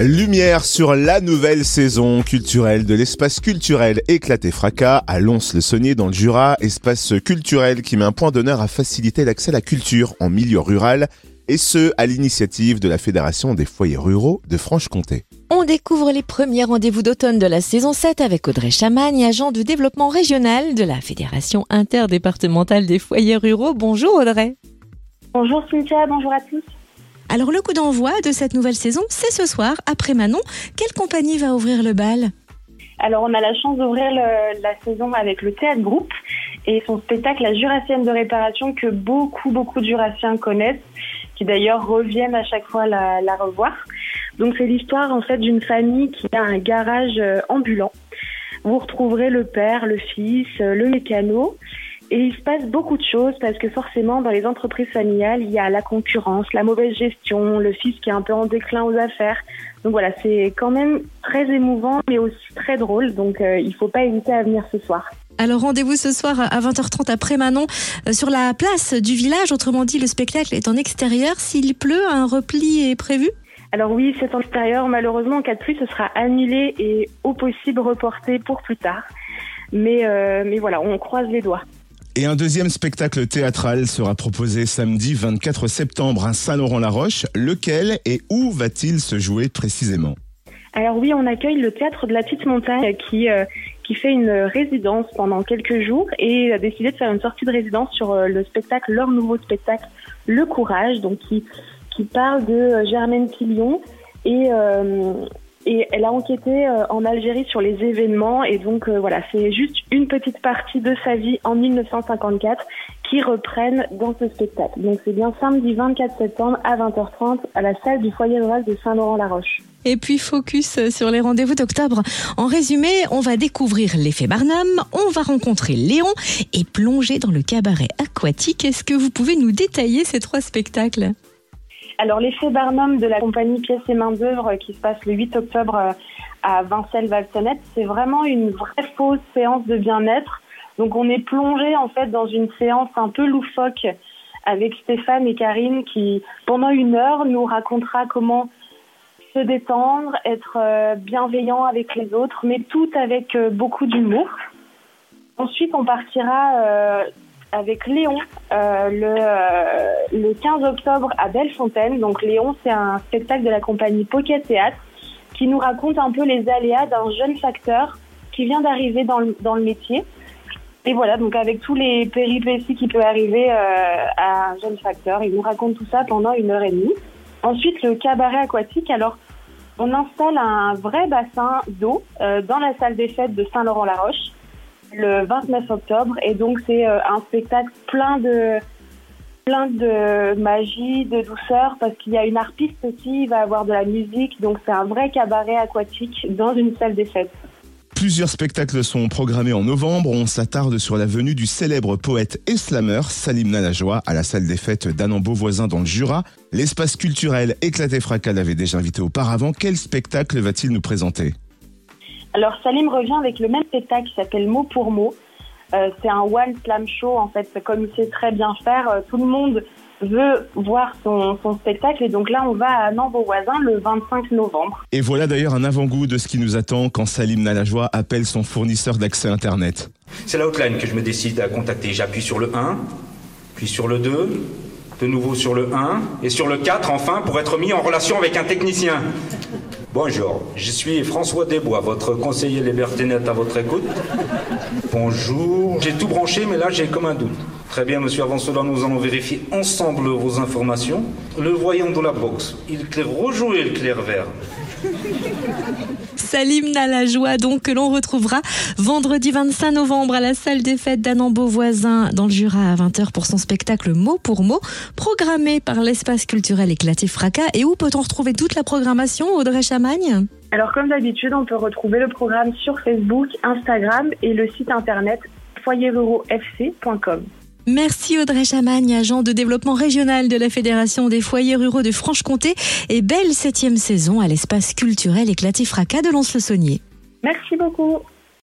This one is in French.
Lumière sur la nouvelle saison culturelle de l'espace culturel Éclaté Fracas à Lons-le-Saunier dans le Jura, espace culturel qui met un point d'honneur à faciliter l'accès à la culture en milieu rural et ce, à l'initiative de la Fédération des foyers ruraux de Franche-Comté. On découvre les premiers rendez-vous d'automne de la saison 7 avec Audrey Chamagne, agent de développement régional de la Fédération interdépartementale des foyers ruraux. Bonjour Audrey. Bonjour Cynthia, bonjour à tous. Alors le coup d'envoi de cette nouvelle saison, c'est ce soir, après Manon. Quelle compagnie va ouvrir le bal? Alors on a la chance d'ouvrir la saison avec le Théâtre Groupe et son spectacle La Jurassienne de réparation que beaucoup, beaucoup de Jurassiens connaissent, qui d'ailleurs reviennent à chaque fois la, la revoir. Donc c'est l'histoire en fait d'une famille qui a un garage euh, ambulant. Vous retrouverez le père, le fils, euh, le mécano et il se passe beaucoup de choses parce que forcément, dans les entreprises familiales, il y a la concurrence, la mauvaise gestion, le fils qui est un peu en déclin aux affaires. Donc voilà, c'est quand même très émouvant, mais aussi très drôle. Donc euh, il ne faut pas hésiter à venir ce soir. Alors rendez-vous ce soir à 20h30 après Manon euh, sur la place du village. Autrement dit, le spectacle est en extérieur. S'il pleut, un repli est prévu? Alors oui, c'est en extérieur. Malheureusement, en cas de pluie, ce sera annulé et au possible reporté pour plus tard. Mais, euh, mais voilà, on croise les doigts. Et un deuxième spectacle théâtral sera proposé samedi 24 septembre à Saint-Laurent-la-Roche. Lequel et où va-t-il se jouer précisément? Alors oui, on accueille le théâtre de la Petite Montagne qui, euh, qui fait une résidence pendant quelques jours et a décidé de faire une sortie de résidence sur euh, le spectacle, leur nouveau spectacle, Le Courage, donc qui, qui parle de euh, Germaine Quillion et, et elle a enquêté euh, en Algérie sur les événements et donc euh, voilà, c'est juste une petite partie de sa vie en 1954 qui reprennent dans ce spectacle. Donc c'est bien samedi 24 septembre à 20h30 à la salle du foyer rural de Saint-Laurent-la-Roche. Et puis focus sur les rendez-vous d'octobre. En résumé, on va découvrir l'effet Barnum, on va rencontrer Léon et plonger dans le cabaret aquatique. Est-ce que vous pouvez nous détailler ces trois spectacles? Alors l'effet Barnum de la compagnie Pièces et Main d'œuvre qui se passe le 8 octobre euh, à Vincelles-Valsonnette, c'est vraiment une vraie fausse séance de bien-être. Donc on est plongé en fait dans une séance un peu loufoque avec Stéphane et Karine qui pendant une heure nous racontera comment se détendre, être euh, bienveillant avec les autres, mais tout avec euh, beaucoup d'humour. Ensuite, on partira avec Léon euh, le, euh, le 15 octobre à Bellefontaine. Donc Léon, c'est un spectacle de la compagnie Pocket Théâtre qui nous raconte un peu les aléas d'un jeune facteur qui vient d'arriver dans le, dans le métier. Et voilà, donc avec tous les péripéties qui peuvent arriver euh, à un jeune facteur, il nous raconte tout ça pendant une heure et demie. Ensuite, le cabaret aquatique. Alors, on installe un vrai bassin d'eau euh, dans la salle des fêtes de Saint-Laurent-la-Roche le 29 octobre. Et donc, c'est euh, un spectacle plein de, magie, de douceur, parce qu'il y a une harpiste aussi, il va avoir de la musique. Donc, c'est un vrai cabaret aquatique dans une salle des fêtes. Plusieurs spectacles sont programmés en novembre. On s'attarde sur la venue du célèbre poète et slammer Salim Nalajoie à la salle des fêtes d'Annan Beauvoisin dans le Jura. L'espace culturel Éclaté Fracas l'avait déjà invité auparavant. Quel spectacle va-t-il nous présenter? Alors Salim revient avec le même spectacle qui s'appelle Mot pour mot. Euh, c'est un one slam show en fait, comme il sait très bien faire. Euh, tout le monde veut voir son, spectacle et donc là on va à Nambo voisin le 25 novembre. Et voilà d'ailleurs un avant-goût de ce qui nous attend quand Salim Nalajoie appelle son fournisseur d'accès internet. C'est la hotline que je me décide à contacter. J'appuie sur le 1, puis sur le 2, de nouveau sur le 1 et sur le 4 enfin pour être mis en relation avec un technicien. Bonjour, je suis François Desbois, votre conseiller liberté net à votre écoute. Bonjour, j'ai tout branché, mais là j'ai comme un doute. Très bien, monsieur, avant cela, nous allons vérifier ensemble vos informations. Le voyant de la box, il claire rouge ou il clair vert Salim Nalajoie, donc, que l'on retrouvera vendredi 25 novembre à la salle des fêtes d'Annan Beauvoisin dans le Jura à 20h pour son spectacle mot pour mot, programmé par l'espace culturel Éclaté Fracas. Et où peut-on retrouver toute la programmation, Audrey Chamagne? Alors, comme d'habitude, on peut retrouver le programme sur Facebook, Instagram et le site internet foyerurofc.com. Merci Audrey Chamagne, agent de développement régional de la Fédération des foyers ruraux de Franche-Comté et belle septième saison à l'espace culturel éclaté fracas de Lons-le-Saunier. Merci beaucoup.